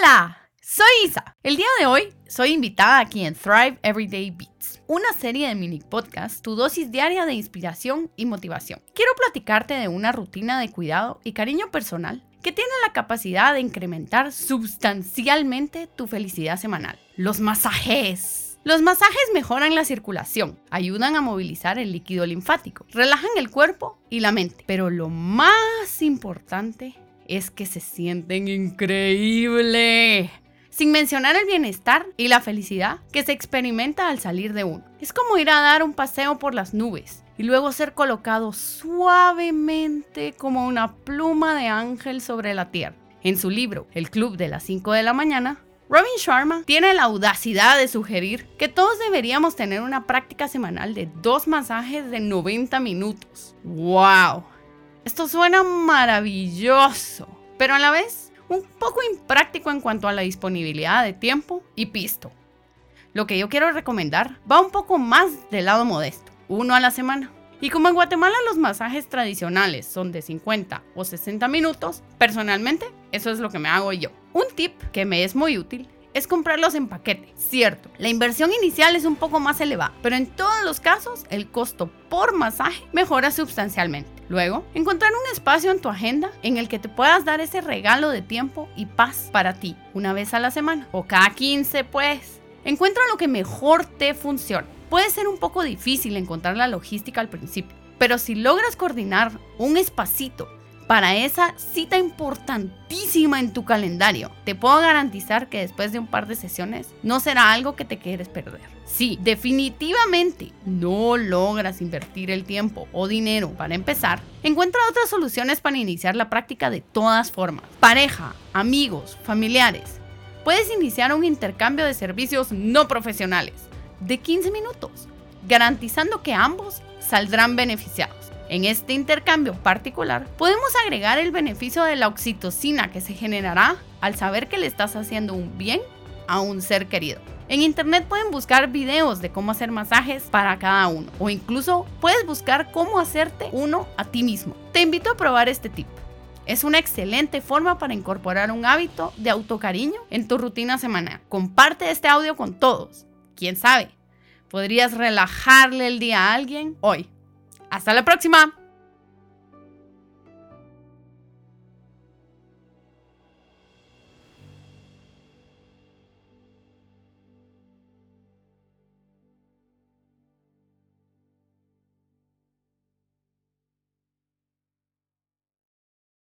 Hola, soy Isa. El día de hoy soy invitada aquí en Thrive Everyday Beats, una serie de mini podcasts, tu dosis diaria de inspiración y motivación. Quiero platicarte de una rutina de cuidado y cariño personal que tiene la capacidad de incrementar sustancialmente tu felicidad semanal. Los masajes. Los masajes mejoran la circulación, ayudan a movilizar el líquido linfático, relajan el cuerpo y la mente, pero lo más importante es que se sienten increíble. Sin mencionar el bienestar y la felicidad que se experimenta al salir de uno. Es como ir a dar un paseo por las nubes y luego ser colocado suavemente como una pluma de ángel sobre la tierra. En su libro El Club de las 5 de la mañana, Robin Sharma tiene la audacidad de sugerir que todos deberíamos tener una práctica semanal de dos masajes de 90 minutos. ¡Wow! Esto suena maravilloso, pero a la vez un poco impráctico en cuanto a la disponibilidad de tiempo y pisto. Lo que yo quiero recomendar va un poco más del lado modesto, uno a la semana. Y como en Guatemala los masajes tradicionales son de 50 o 60 minutos, personalmente eso es lo que me hago yo. Un tip que me es muy útil es comprarlos en paquete. Cierto, la inversión inicial es un poco más elevada, pero en todos los casos el costo por masaje mejora sustancialmente. Luego, encontrar un espacio en tu agenda en el que te puedas dar ese regalo de tiempo y paz para ti, una vez a la semana o cada 15 pues. Encuentra lo que mejor te funciona. Puede ser un poco difícil encontrar la logística al principio, pero si logras coordinar un espacito para esa cita importantísima en tu calendario. Te puedo garantizar que después de un par de sesiones no será algo que te quieres perder. Si definitivamente no logras invertir el tiempo o dinero para empezar, encuentra otras soluciones para iniciar la práctica de todas formas. Pareja, amigos, familiares. Puedes iniciar un intercambio de servicios no profesionales de 15 minutos, garantizando que ambos saldrán beneficiados. En este intercambio particular, podemos agregar el beneficio de la oxitocina que se generará al saber que le estás haciendo un bien a un ser querido. En internet pueden buscar videos de cómo hacer masajes para cada uno o incluso puedes buscar cómo hacerte uno a ti mismo. Te invito a probar este tip. Es una excelente forma para incorporar un hábito de autocariño en tu rutina semanal. Comparte este audio con todos. ¿Quién sabe? Podrías relajarle el día a alguien hoy. Hasta la próxima.